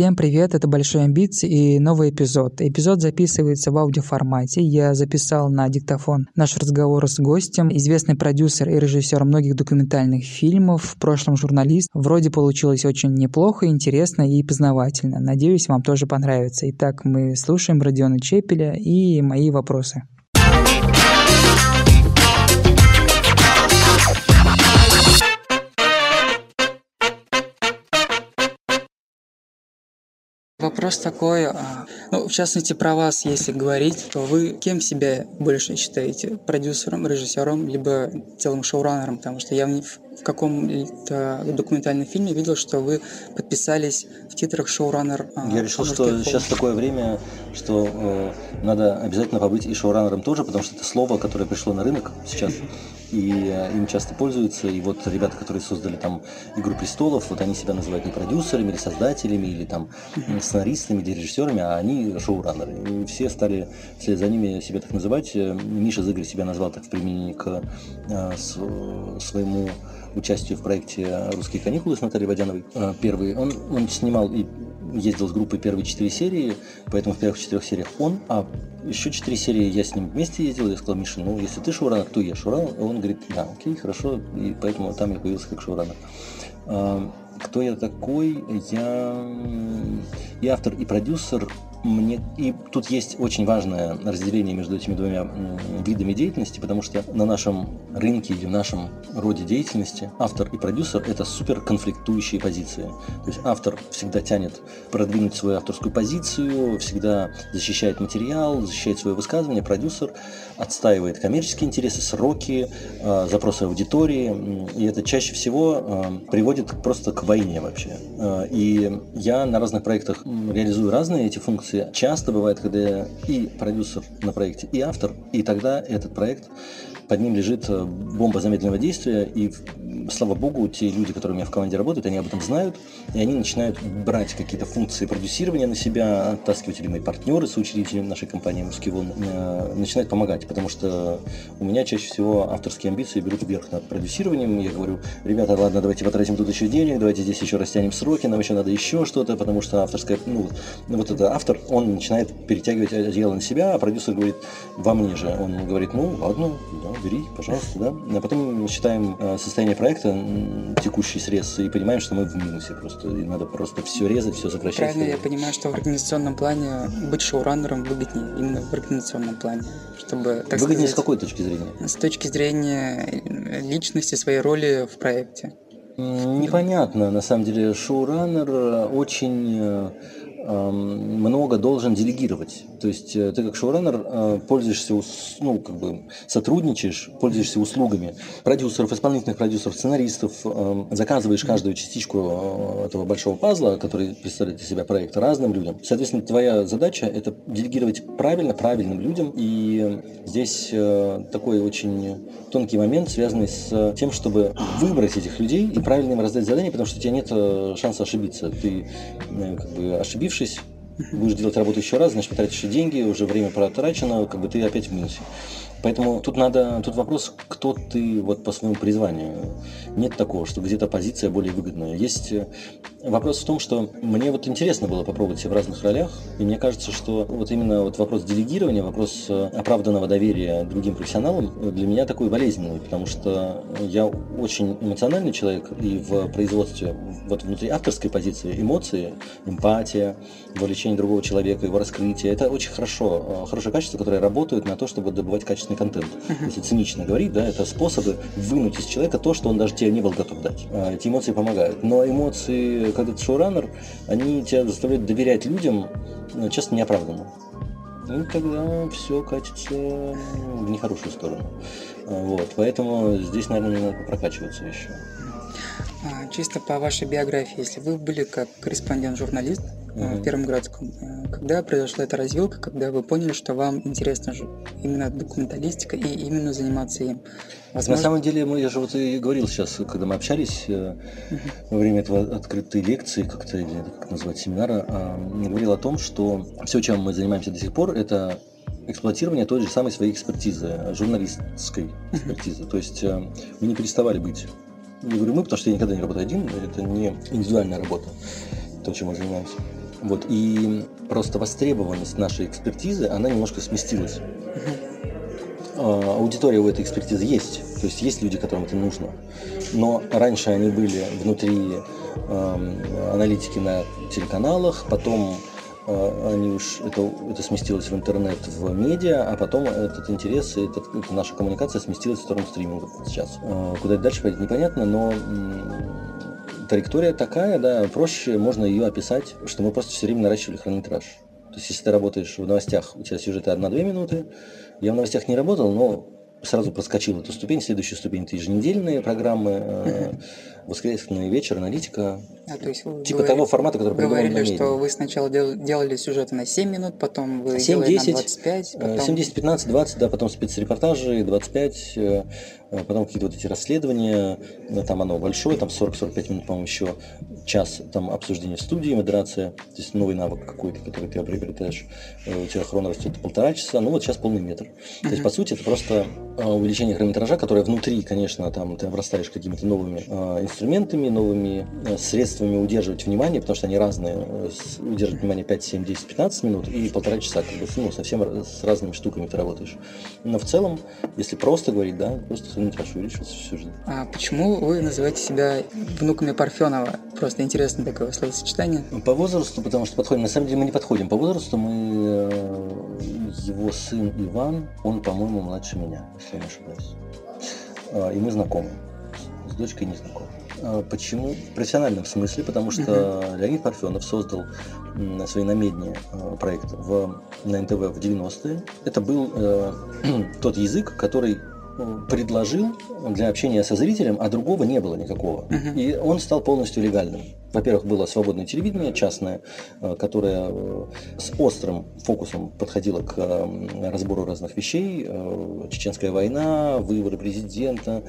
Всем привет, это Большой Амбиции и новый эпизод. Эпизод записывается в аудиоформате. Я записал на диктофон наш разговор с гостем, известный продюсер и режиссер многих документальных фильмов, в прошлом журналист. Вроде получилось очень неплохо, интересно и познавательно. Надеюсь, вам тоже понравится. Итак, мы слушаем Родиона Чепеля и мои вопросы. Вопрос такой, а, ну, в частности, про вас, если говорить, то вы кем себя больше считаете? Продюсером, режиссером, либо целым шоураннером? Потому что я в, в каком-то документальном фильме видел, что вы подписались в титрах шоураннер. А, я решил, что пол. сейчас такое время, что э, надо обязательно побыть и шоураннером тоже, потому что это слово, которое пришло на рынок сейчас и э, им часто пользуются. И вот ребята, которые создали там «Игру престолов», вот они себя называют не продюсерами или создателями, или там сценаристами, или режиссерами, а они шоураннеры. И все стали вслед за ними себя так называть. Э, Миша Зыгорь себя назвал так в применении к э, своему участию в проекте «Русские каникулы» с Натальей Водяновой. Первый. Он, он снимал и ездил с группой первые четыре серии, поэтому в первых четырех сериях он, а еще четыре серии я с ним вместе ездил, я сказал, Миша, ну, если ты шоураннер, то я шоураннер. Он говорит, да, окей, хорошо, и поэтому там я появился как шоураннер. А, кто я такой? Я и автор, и продюсер мне и тут есть очень важное разделение между этими двумя видами деятельности, потому что на нашем рынке или в нашем роде деятельности автор и продюсер это супер конфликтующие позиции. То есть автор всегда тянет продвинуть свою авторскую позицию, всегда защищает материал, защищает свое высказывание, продюсер отстаивает коммерческие интересы, сроки, э, запросы аудитории, и это чаще всего э, приводит просто к войне вообще. Э, и я на разных проектах реализую разные эти функции, часто бывает, когда и продюсер на проекте, и автор, и тогда этот проект под ним лежит э, бомба замедленного действия, и, слава богу, те люди, которые у меня в команде работают, они об этом знают, и они начинают брать какие-то функции продюсирования на себя, оттаскивать мои партнеры, соучредители нашей компании «Русский вон», э, начинают помогать, потому что у меня чаще всего авторские амбиции берут вверх над продюсированием, я говорю, ребята, ладно, давайте потратим тут еще денег, давайте здесь еще растянем сроки, нам еще надо еще что-то, потому что авторская, ну, ну вот это автор, он начинает перетягивать одеяло на себя, а продюсер говорит, во мне же, он говорит, ну, ладно, да, бери, пожалуйста, да. А потом считаем э, состояние проекта, текущий срез, и понимаем, что мы в минусе просто. И надо просто все резать, все сокращать. Правильно, я понимаю, что в организационном плане быть шоураннером выгоднее, именно в организационном плане, чтобы, так Выгоднее сказать, с какой точки зрения? С точки зрения личности, своей роли в проекте. Непонятно, на самом деле, шоураннер очень э, много должен делегировать. То есть э, ты как шоураннер э, пользуешься, ну, как бы сотрудничаешь, пользуешься услугами продюсеров, исполнительных продюсеров, сценаристов, заказываешь каждую частичку э, этого большого пазла, который представляет из себя проект, разным людям. Соответственно, твоя задача – это делегировать правильно, правильным людям. И здесь такой очень тонкий момент, связанный с тем, чтобы выбрать этих людей и правильно им раздать задание, потому что у тебя нет шанса ошибиться. Ты, как бы, ошибившись, ошибившись, будешь делать работу еще раз, значит, потратишь деньги, уже время протрачено, как бы ты опять в минусе. Поэтому тут надо, тут вопрос, кто ты вот по своему призванию. Нет такого, что где-то позиция более выгодная. Есть э, вопрос в том, что мне вот интересно было попробовать себя в разных ролях, и мне кажется, что вот именно вот вопрос делегирования, вопрос э, оправданного доверия другим профессионалам э, для меня такой болезненный, потому что я очень эмоциональный человек, и в производстве, вот внутри авторской позиции эмоции, эмпатия, вовлечение другого человека, его раскрытие, это очень хорошо, хорошее качество, которое работает на то, чтобы добывать качество качественный контент. Uh-huh. Если цинично говорить, да, это способы вынуть из человека то, что он даже тебе не был готов дать. А, эти эмоции помогают. Но эмоции, когда ты шоураннер, они тебя заставляют доверять людям, ну, часто неоправданно. И тогда все катится в нехорошую сторону. А, вот, поэтому здесь, наверное, надо прокачиваться еще. А, чисто по вашей биографии, если вы были как корреспондент-журналист mm-hmm. в Первом городском, э, когда произошла эта развилка, когда вы поняли, что вам интересна же именно документалистика и именно заниматься им? Возможно... На самом деле, мы, я же вот и говорил сейчас, когда мы общались mm-hmm. во время этого открытой лекции, как-то, или как назвать, семинара, я говорил о том, что все, чем мы занимаемся до сих пор, это эксплуатирование той же самой своей экспертизы, журналистской экспертизы. То есть мы не переставали быть не говорю мы, потому что я никогда не работаю один, это не индивидуальная работа, то, чем мы занимаемся. Вот, и просто востребованность нашей экспертизы, она немножко сместилась. А, аудитория у этой экспертизы есть, то есть есть люди, которым это нужно. Но раньше они были внутри э, аналитики на телеканалах, потом э, они уж это, это сместилось в интернет, в медиа, а потом этот интерес и этот, эта наша коммуникация сместилась в сторону стриминга сейчас. Э, куда это дальше пойдет, непонятно, но траектория такая, да, проще можно ее описать, что мы просто все время наращивали хронометраж. То есть, если ты работаешь в новостях, у тебя сюжеты 1-2 минуты, я в новостях не работал, но сразу проскочил эту ступень. Следующая ступень – это еженедельные программы, э, воскресный вечер, аналитика. А, то есть вы типа говорили, того формата, который говорили, на что вы сначала дел, делали сюжеты на 7 минут, потом вы 7, делали 10, на 25. Потом... 7, 10, 15, 20, да, потом спецрепортажи, 25, э, потом какие-то вот эти расследования, э, там оно большое, там 40-45 минут, по-моему, еще час там обсуждения в студии, модерация, то есть новый навык какой-то, который ты приобретаешь, у тебя хрон растет полтора часа, ну вот сейчас полный метр. То есть, по сути, это просто увеличение хронометража, которое внутри, конечно, там ты обрастаешь какими-то новыми инструментами, новыми э, средствами удерживать внимание, потому что они разные. Э, удерживать внимание 5, 7, 10, 15 минут и полтора часа, как бы, ну, совсем с разными штуками ты работаешь. Но в целом, если просто говорить, да, просто хронометраж увеличивается всю жизнь. А почему вы называете себя внуками Парфенова? Просто интересно такое словосочетание. По возрасту, потому что подходим. На самом деле мы не подходим по возрасту. Мы э, его сын Иван, он, по-моему, младше меня, если я не ошибаюсь. А, и мы знакомы. С дочкой не знакомы. А, почему? В профессиональном смысле, потому что uh-huh. Леонид Парфенов создал свои намедни а, проект в, на НТВ в 90-е. Это был э, тот язык, который предложил для общения со зрителем, а другого не было никакого. Uh-huh. И он стал полностью легальным. Во-первых, было свободное телевидение частное, э, которое э, с острым фокусом подходило к разбору разных вещей. Э, чеченская война, выборы президента,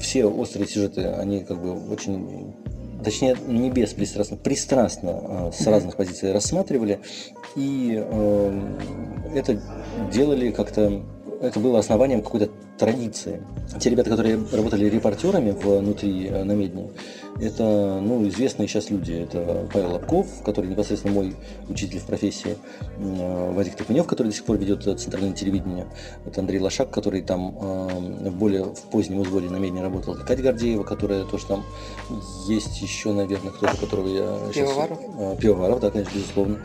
все острые сюжеты, они как бы очень точнее не беспристрастно, пристрастно с разных позиций рассматривали, и это делали как-то это было основанием какой-то традиции. Те ребята, которые работали репортерами внутри э, намедни, это ну, известные сейчас люди. Это Павел Лобков, который непосредственно мой учитель в профессии, э, Вадик Токунев, который до сих пор ведет центральное телевидение, это Андрей Лошак, который там э, в более в позднем узгоре намедни работал, Катя Гордеева, которая тоже там есть еще, наверное, кто-то, которого я сейчас... Пивоваров? Пивоваров, да, конечно, безусловно.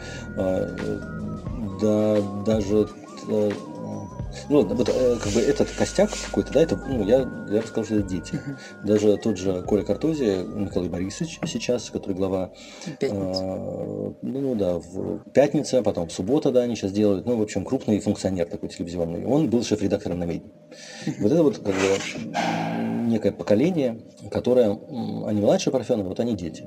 Да, даже ну, вот э, как бы этот костяк какой-то, да, это, ну, я, я бы сказал, что это дети. Uh-huh. Даже тот же Коля Картози, Николай Борисович сейчас, который глава... Пятница. Э, ну, да, в пятница, потом в суббота, да, они сейчас делают. Ну, в общем, крупный функционер такой телевизионный. Он был шеф-редактором на меди. Uh-huh. Вот это вот как бы некое поколение, которое, они младше Парфенова, вот они дети.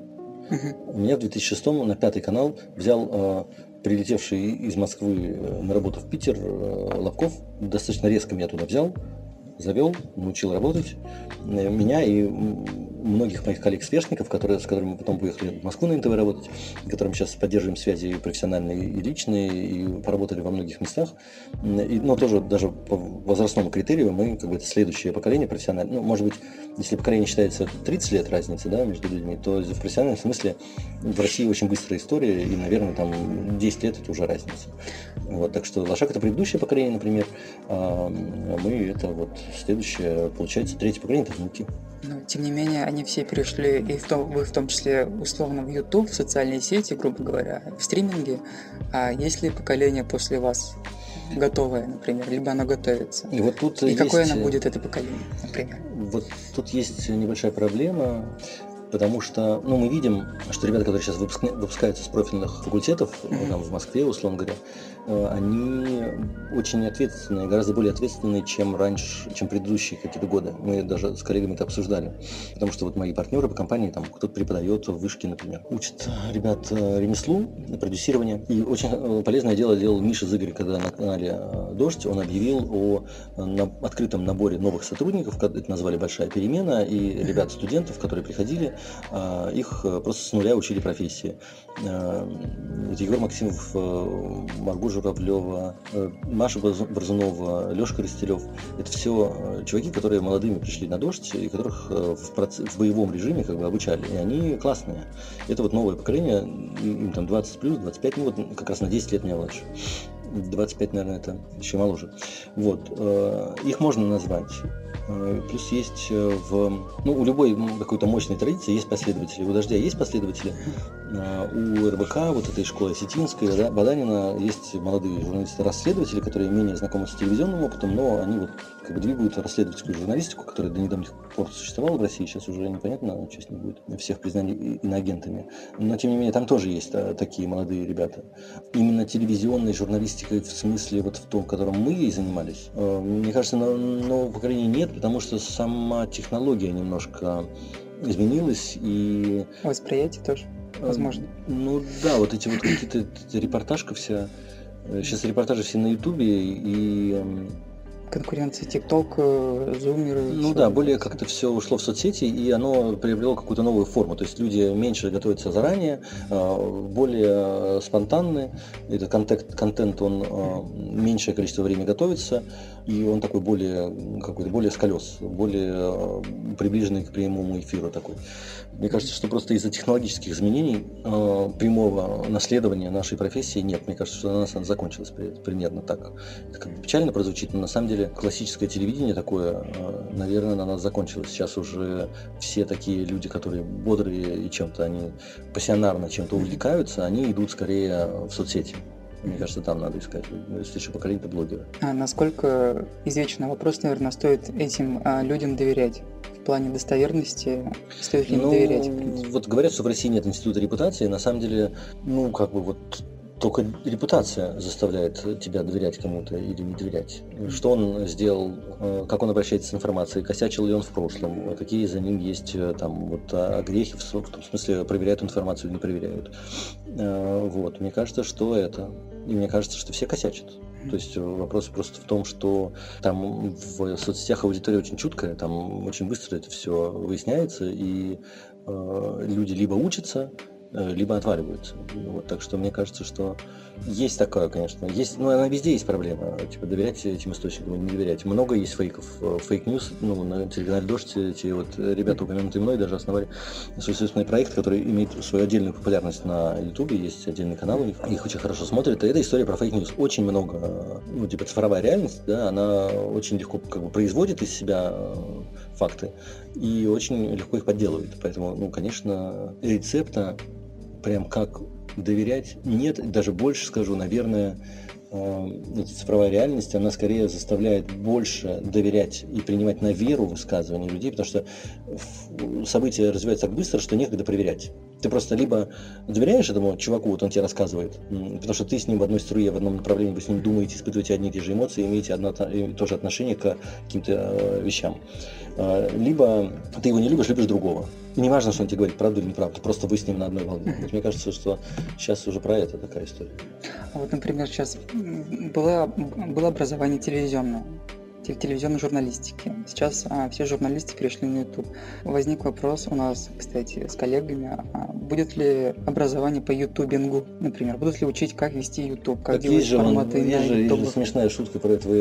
Uh-huh. Меня в 2006 на пятый канал взял э, прилетевший из Москвы э, на работу в Питер э, Лобков достаточно резко меня туда взял, завел, научил работать. Э, меня и многих моих коллег-сверстников, которые, с которыми мы потом поехали в Москву на НТВ работать, с которыми сейчас поддерживаем связи и профессиональные, и личные, и поработали во многих местах. И, но тоже даже по возрастному критерию мы, как бы, это следующее поколение профессиональное. Ну, может быть, если поколение считается 30 лет разницы да, между людьми, то в профессиональном смысле в России очень быстрая история, и, наверное, там 10 лет это уже разница. Вот, так что Лошак это предыдущее поколение, например, а мы это вот следующее, получается, третье поколение, это внуки. Но, тем не менее, они все перешли, и в том, вы в том числе, условно, в YouTube, в социальные сети, грубо говоря, в стриминге. А есть ли поколение после вас готовое, например, либо оно готовится? И, вот тут и есть... какое оно будет, это поколение, например? Вот тут есть небольшая проблема потому что ну, мы видим, что ребята, которые сейчас выпускаются с профильных факультетов, mm-hmm. там, в Москве, условно говоря, э, они очень ответственные, гораздо более ответственные, чем раньше, чем предыдущие какие-то годы. Мы даже с коллегами это обсуждали. Потому что вот мои партнеры по компании, там кто-то преподает в вышке, например, учат ребят э, ремеслу, продюсирование. И очень э, полезное дело делал Миша Зыгорь, когда на канале «Дождь» он объявил о на открытом наборе новых сотрудников, это назвали «Большая перемена», и ребят-студентов, которые приходили, их э, просто с нуля учили профессии. Э, Егор Максимов, э, Маргу Журавлева, э, Маша Борзунова, Лешка Растелев. Это все э, чуваки, которые молодыми пришли на дождь и которых в, процесс, в боевом режиме как бы обучали. И они классные. Это вот новое поколение, им там 20 плюс, 25, ну вот как раз на 10 лет меня младше. 25, наверное, это еще моложе. Вот. Их можно назвать Э, плюс есть э, в... Ну, у любой какой-то мощной традиции есть последователи. У «Дождя» есть последователи. Э, у РБК, вот этой школы Осетинской, да, Баданина, есть молодые журналисты-расследователи, которые менее знакомы с телевизионным опытом, но они вот как бы двигают расследовательскую журналистику, которая до недавних пор существовала в России, сейчас уже непонятно, что с ней будет, всех признали иноагентами. Но, тем не менее, там тоже есть такие молодые ребята. Именно телевизионной журналистикой в смысле вот в том, котором мы ей занимались, мне кажется, нового поколения нет, потому что сама технология немножко изменилась и... Восприятие тоже, э, возможно. Ну да, вот эти вот какие-то репортажка вся... Сейчас э, репортажи все на Ютубе, и эм, конкуренции ТикТок, э, Зумеры. Ну да, более как-то все ушло в соцсети, и оно приобрело какую-то новую форму. То есть люди меньше готовятся заранее, э, более спонтанны. Этот контент, контент он э, меньшее количество времени готовится, и он такой более какой-то более с колес, более приближенный к прямому эфиру такой. Мне кажется, что просто из-за технологических изменений прямого наследования нашей профессии нет. Мне кажется, что она закончилась примерно так. Это как бы печально прозвучит, но на самом деле классическое телевидение такое, э, наверное, на нас закончилось. Сейчас уже все такие люди, которые бодрые и чем-то они пассионарно чем-то увлекаются, они идут скорее в соцсети. Мне кажется, там надо искать следующее поколение блогера. А насколько извечный вопрос, наверное, стоит этим а, людям доверять? плане достоверности стоит ли ну, доверять? Вот говорят, что в России нет института репутации. На самом деле, ну, как бы вот только репутация заставляет тебя доверять кому-то или не доверять. Что он сделал, э, как он обращается с информацией, косячил ли он в прошлом, какие за ним есть э, там вот а, грехи, в смысле проверяют информацию или не проверяют. Э, вот, мне кажется, что это. И мне кажется, что все косячат. То есть вопрос просто в том, что там в соцсетях аудитория очень чуткая, там очень быстро это все выясняется, и э, люди либо учатся, Э, либо отваливаются. Вот, так что мне кажется, что есть такое, конечно. Есть, ну, она везде есть проблема. Типа доверять этим источникам или не доверять. Много есть фейков. Э, fake news, ну, на телеканале Дождь эти вот ребята, упомянутые мной, даже основали свой собственный проект, который имеет свою отдельную популярность на Ютубе. Есть отдельный канал у них. Их очень хорошо смотрят. И это история про fake news. Очень много, ну, типа цифровая реальность, да, она очень легко как бы производит из себя э, факты и очень легко их подделывает. Поэтому, ну, конечно, рецепта прям как доверять нет, даже больше скажу, наверное, э, цифровая реальность, она скорее заставляет больше доверять и принимать на веру высказывания людей, потому что события развиваются так быстро, что некогда проверять. Ты просто либо доверяешь этому чуваку, вот он тебе рассказывает, потому что ты с ним в одной струе, в одном направлении, вы с ним думаете, испытываете одни и те же эмоции, имеете одно то же отношение к каким-то э, вещам. А, либо ты его не любишь, любишь другого. И не важно, что он тебе говорит, правду или неправду, просто вы с ним на одной волне. Вот мне кажется, что сейчас уже про это такая история. А вот, например, сейчас было, было образование телевизионное телевизионной журналистики. Сейчас а, все журналисты перешли на YouTube. Возник вопрос у нас, кстати, с коллегами, а будет ли образование по ютубингу, например? Будут ли учить, как вести YouTube, как так делать есть же, форматы он, есть, же, есть же смешная шутка про этого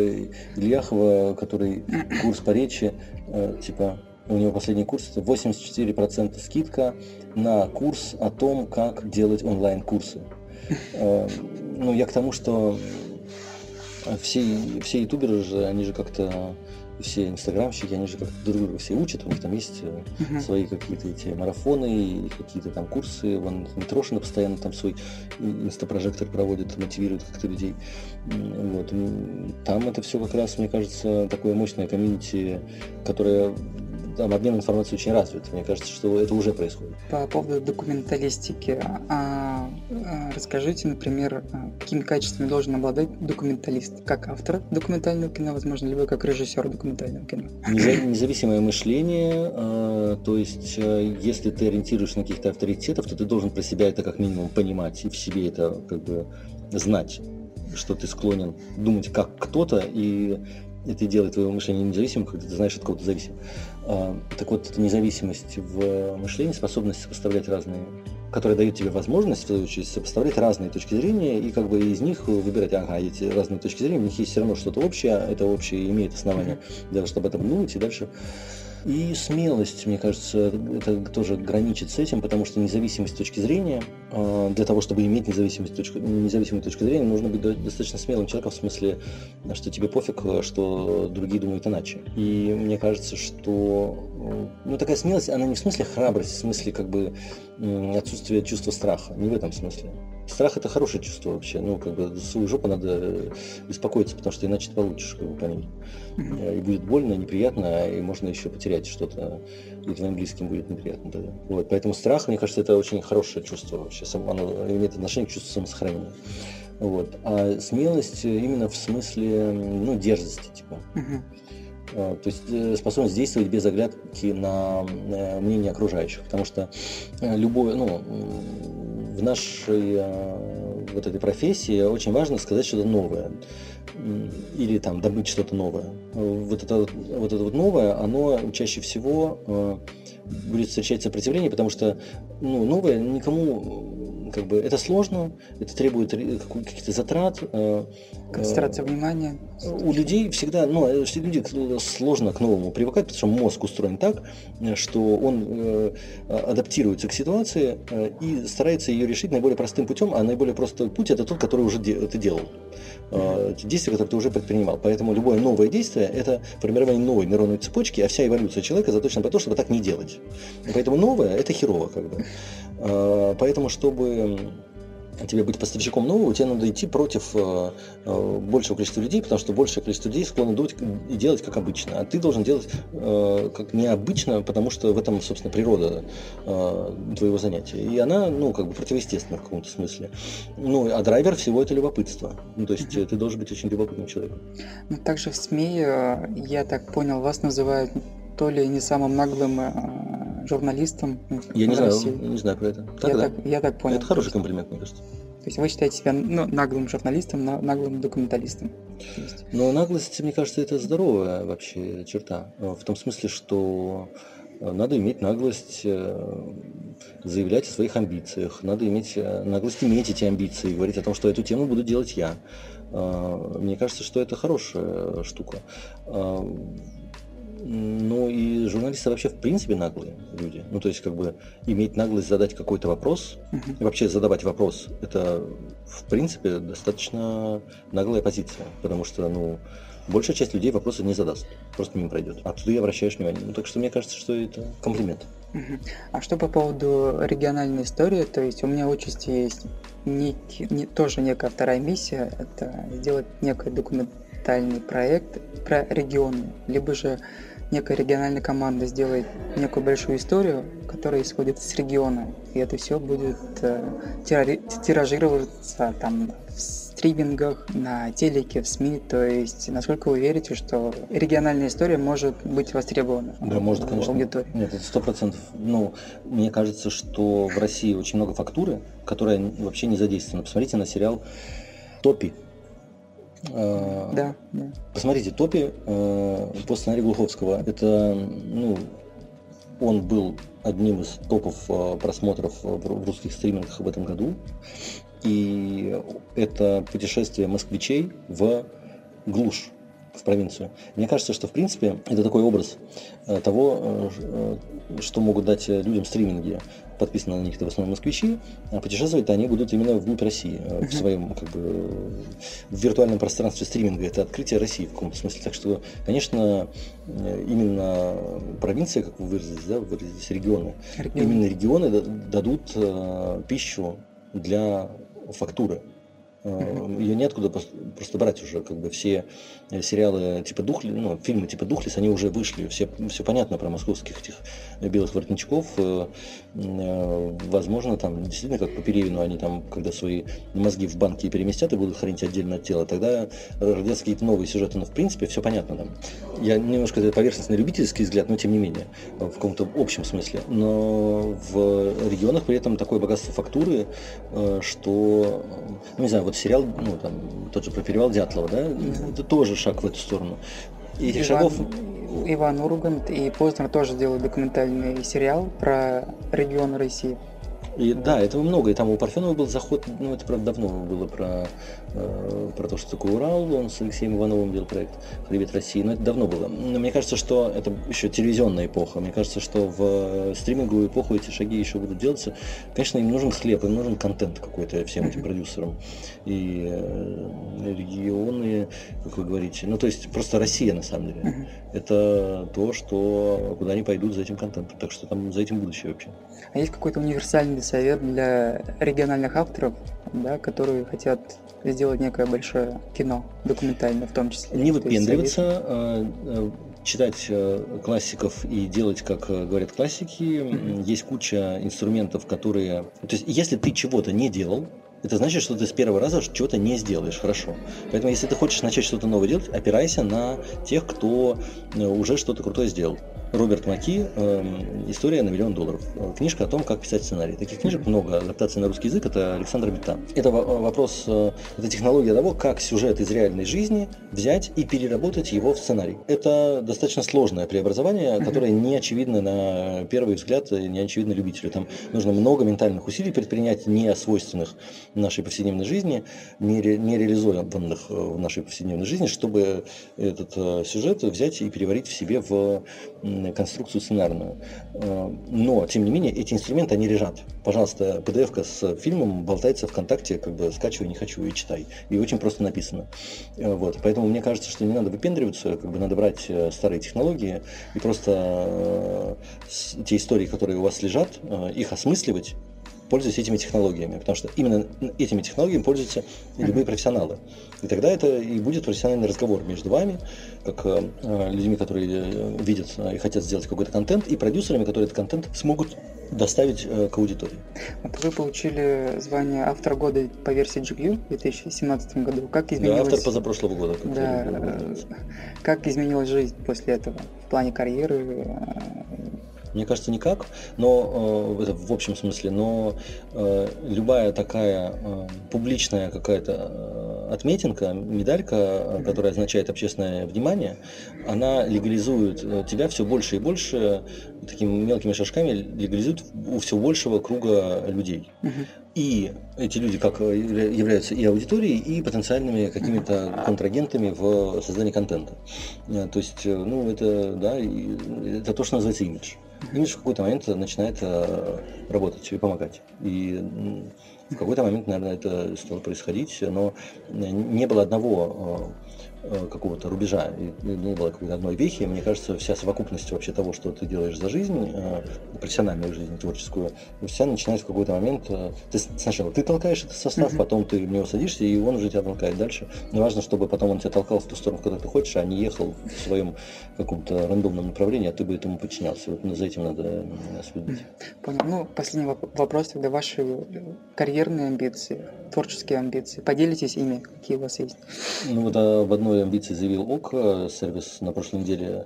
Ильяхова, который курс по речи, э, типа, у него последний курс, это 84% скидка на курс о том, как делать онлайн-курсы. Э, ну, я к тому, что все, все ютуберы же, они же как-то все инстаграмщики, они же как-то друг друга все учат, у них там есть uh-huh. свои какие-то эти марафоны, какие-то там курсы, вон Митрошина постоянно там свой инстапрожектор проводит, мотивирует как-то людей. Вот. Там это все как раз, мне кажется, такое мощное комьюнити, которое там обмен информацией очень развит. Мне кажется, что это уже происходит. По поводу документалистики, а, а, расскажите, например, а, какими качествами должен обладать документалист? Как автор документального кино, возможно, либо как режиссер документального кино? Независимое мышление, а, то есть если ты ориентируешься на каких-то авторитетов, то ты должен про себя это как минимум понимать и в себе это как бы знать что ты склонен думать как кто-то, и это делает твое мышление независимым, когда ты знаешь, от кого ты зависим. А, так вот, эта независимость в мышлении, способность сопоставлять разные которая дает тебе возможность, в свою очередь, сопоставлять разные точки зрения и как бы из них выбирать, ага, эти разные точки зрения, у них есть все равно что-то общее, это общее имеет основание, даже чтобы об этом думать и дальше и смелость, мне кажется, это тоже граничит с этим, потому что независимость точки зрения, а, для того, чтобы иметь независимость точку, независимую точку зрения, нужно быть достаточно смелым человеком, в смысле, что тебе пофиг, что другие думают иначе. И мне кажется, что ну, такая смелость, она не в смысле храбрость, в смысле как бы отсутствие чувства страха, не в этом смысле. Страх это хорошее чувство вообще. Ну, как бы свою жопу надо беспокоиться, потому что иначе ты получишь как бы, по ней. И будет больно, неприятно, и можно еще потерять что-то, и твоим близким будет неприятно тогда. Вот, поэтому страх, мне кажется, это очень хорошее чувство вообще. Оно имеет отношение к чувству самосохранения. Вот. А смелость именно в смысле, ну, дерзости, типа. То есть э, способность действовать без оглядки на э, мнение окружающих. Потому что э, любое, ну, в нашей э, вот этой профессии очень важно сказать что-то новое или там добыть что-то новое. Вот это вот это вот новое, оно чаще всего э, будет встречать сопротивление, потому что ну, новое никому как бы это сложно, это требует каких-то затрат. Э, Концентрация э, внимания. У людей всегда, ну, э, все люди сложно к новому привыкать, потому что мозг устроен так, что он э, адаптируется к ситуации э, и старается ее решить наиболее простым путем, а наиболее простой путь это тот, который уже ты делал. Э, действия, которые ты уже предпринимал. Поэтому любое новое действие – это формирование новой нейронной цепочки, а вся эволюция человека заточена по то, чтобы так не делать. Поэтому новое – это херово как бы. Э, поэтому, чтобы тебе быть поставщиком нового, тебе надо идти против э, э, большего количества людей, потому что большее количество людей склонны думать и делать как обычно. А ты должен делать э, как необычно, потому что в этом, собственно, природа э, твоего занятия. И она, ну, как бы противоестественна в каком-то смысле. Ну, а драйвер всего это любопытство. Ну, то есть mm-hmm. ты должен быть очень любопытным человеком. Ну, также в СМИ, э, я так понял, вас называют то ли не самым наглым э, журналистом. Я не знаю, не знаю про это. Так, я, да? так, я так понял. Это хороший комплимент, мне кажется. То есть вы считаете себя ну, наглым журналистом, наглым документалистом? Но наглость, мне кажется, это здоровая вообще черта. В том смысле, что надо иметь наглость э, заявлять о своих амбициях, надо иметь э, наглость иметь эти амбиции, говорить о том, что эту тему буду делать я. Э, мне кажется, что это хорошая штука. Ну и журналисты вообще в принципе наглые люди. Ну то есть как бы иметь наглость задать какой-то вопрос, uh-huh. и вообще задавать вопрос, это в принципе достаточно наглая позиция, потому что ну большая часть людей вопросы не задаст, просто мимо пройдет. А ты обращаешь внимание. Ну так что мне кажется, что это комплимент. А что по поводу региональной истории, то есть у меня участи есть некий, не, тоже некая вторая миссия, это сделать некий документальный проект про регионы, либо же некая региональная команда сделает некую большую историю, которая исходит из региона, и это все будет э, тиражироваться там в стримингах, на телеке, в СМИ, то есть насколько вы верите, что региональная история может быть востребована да, может, конечно. аудитории? Нет, это сто процентов. Ну, мне кажется, что в России очень много фактуры, которая вообще не задействована. Посмотрите на сериал «Топи», да, да. Посмотрите, Топи э, по сценарию Глуховского. Это, ну, он был одним из топов э, просмотров в русских стримингах в этом году. И это путешествие москвичей в глушь в провинцию. Мне кажется, что в принципе это такой образ того, что могут дать людям стриминги подписаны на них это в основном москвичи, а путешествовать они будут именно вглубь России, uh-huh. в своем как бы в виртуальном пространстве стриминга. Это открытие России в каком-то смысле. Так что, конечно, э, именно провинция, как вы выразились, да, выразились регионы, Регион. именно регионы дадут э, пищу для фактуры. Mm-hmm. Ее неоткуда просто брать уже, как бы все э, сериалы типа Духли, ну, фильмы типа Духлис, они уже вышли, все, все понятно про московских этих белых воротничков. Э, возможно, там действительно, как по Перевину, они там, когда свои мозги в банке переместят и будут хранить отдельно от тела, тогда родятся какие-то новые сюжеты, но в принципе все понятно там. Я немножко это поверхностный любительский взгляд, но тем не менее, в каком-то общем смысле. Но в регионах при этом такое богатство фактуры, что, ну не знаю, вот сериал, ну, там, тот же про перевал Дятлова, да, это тоже шаг в эту сторону. И Иван, шагов... Иван Ургант и Познер тоже делают документальный сериал про регионы России. И, да, этого много. И там у Парфенова был заход, ну это правда давно было про, э, про то, что такое Урал. Он с Алексеем Ивановым делал проект «Хребет России». Но это давно было. Но мне кажется, что это еще телевизионная эпоха. Мне кажется, что в стриминговую эпоху эти шаги еще будут делаться. Конечно, им нужен хлеб, им нужен контент какой-то всем этим продюсерам. И э, регионы, как вы говорите, ну то есть просто Россия на самом деле. Это то, что куда они пойдут за этим контентом. Так что там за этим будущее вообще. А есть какой-то универсальный совет для региональных авторов, да, которые хотят сделать некое большое кино, документальное в том числе? Не выпендриваться, а, а, читать а, классиков и делать, как говорят классики. Mm-hmm. Есть куча инструментов, которые... То есть, если ты чего-то не делал, это значит, что ты с первого раза чего-то не сделаешь хорошо. Поэтому, если ты хочешь начать что-то новое делать, опирайся на тех, кто э, уже что-то крутое сделал. Роберт Маки эм, «История на миллион долларов». Книжка о том, как писать сценарий. Таких книжек много. Адаптация на русский язык – это Александр Бита. Это вопрос, э, это технология того, как сюжет из реальной жизни взять и переработать его в сценарий. Это достаточно сложное преобразование, которое не очевидно на первый взгляд, не очевидно любителю. Там нужно много ментальных усилий предпринять, не свойственных нашей повседневной жизни, не, ре, не реализованных э, в нашей повседневной жизни, чтобы этот э, сюжет взять и переварить в себе в конструкцию сценарную. Э, но, тем не менее, эти инструменты, они лежат. Пожалуйста, PDF-ка с фильмом болтается ВКонтакте, как бы скачивай, не хочу и читай. И очень просто написано. Э, вот. Поэтому мне кажется, что не надо выпендриваться, как бы надо брать э, старые технологии и просто те истории, которые у вас лежат, их осмысливать пользуясь этими технологиями, потому что именно этими технологиями пользуются любые профессионалы. И тогда это и будет профессиональный разговор между вами, как э, людьми, которые э, видят э, и хотят сделать какой-то контент, и продюсерами, которые этот контент смогут доставить э, к аудитории. Вот вы получили звание автора года по версии GQ в 2017 году. Как изменилась... Да, автор позапрошлого года. Как да, э, как изменилась жизнь после этого в плане карьеры, мне кажется, никак, но э, в общем смысле, но э, любая такая э, публичная какая-то э, отметинка, медалька, э, которая означает общественное внимание, она легализует э, тебя все больше и больше такими мелкими шажками легализует у все большего круга людей. И эти люди как являются и аудиторией, и потенциальными какими-то контрагентами в создании контента. То есть, ну, это, да, это то, что называется имидж имидж в какой-то момент начинает э, работать и помогать. И в какой-то момент, наверное, это стало происходить, но не было одного э, Э, какого-то рубежа, и не было какой-то одной вехи. Мне кажется, вся совокупность вообще того, что ты делаешь за жизнь, э, профессиональную жизнь, творческую, вся начинает в какой-то момент... Э, ты сначала ты толкаешь этот состав, uh-huh. потом ты в него садишься, и он уже тебя толкает дальше. Но важно, чтобы потом он тебя толкал в ту сторону, куда ты хочешь, а не ехал в своем каком-то рандомном направлении, а ты бы этому подчинялся. Вот за этим надо следить. Понял. Ну, последний вопрос тогда. Ваши карьерные амбиции, творческие амбиции. Поделитесь ими, какие у вас есть? Ну, вот а, в одной амбиции заявил ОК, сервис на прошлой неделе.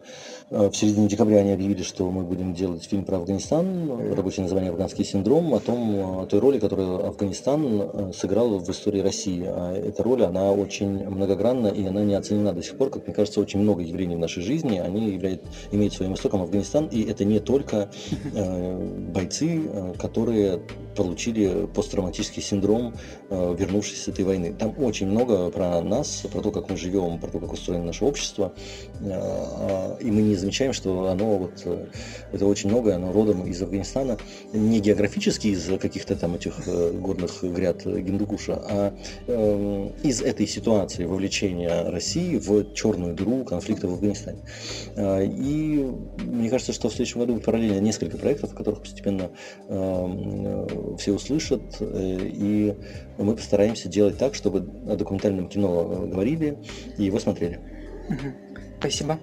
Э, в середине декабря они объявили, что мы будем делать фильм про Афганистан, рабочее название «Афганский синдром», о том, о той роли, которую Афганистан э, сыграл в истории России. А эта роль, она очень многогранна, и она не оценена до сих пор. Как мне кажется, очень много явлений в нашей жизни, они являют, имеют своим истоком Афганистан, и это не только э, бойцы, э, которые получили посттравматический синдром, э, вернувшись с этой войны. Там очень много про нас, про то, как мы живем, про то, как устроено наше общество, э, и мы не замечаем, что оно вот, э, это очень многое, оно родом из Афганистана, не географически из каких-то там этих горных гряд Гиндукуша, а из этой ситуации вовлечения России в черную дыру конфликта в Афганистане. И мне кажется, что в следующем году будет параллельно несколько проектов, в которых постепенно все услышат, э, и мы постараемся делать так, чтобы о документальном кино говорили и его смотрели. Спасибо.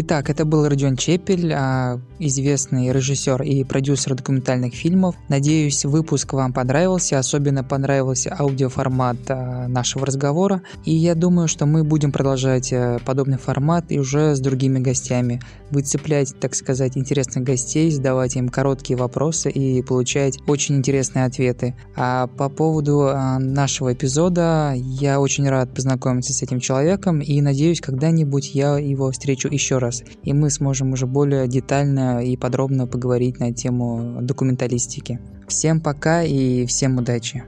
Итак, это был Родион Чепель, а, известный режиссер и продюсер документальных фильмов. Надеюсь, выпуск вам понравился, особенно понравился аудиоформат а, нашего разговора. И я думаю, что мы будем продолжать а, подобный формат и уже с другими гостями. Выцеплять, так сказать, интересных гостей, задавать им короткие вопросы и получать очень интересные ответы. А по поводу нашего эпизода, я очень рад познакомиться с этим человеком и надеюсь, когда-нибудь я его встречу еще раз раз, и мы сможем уже более детально и подробно поговорить на тему документалистики. Всем пока и всем удачи!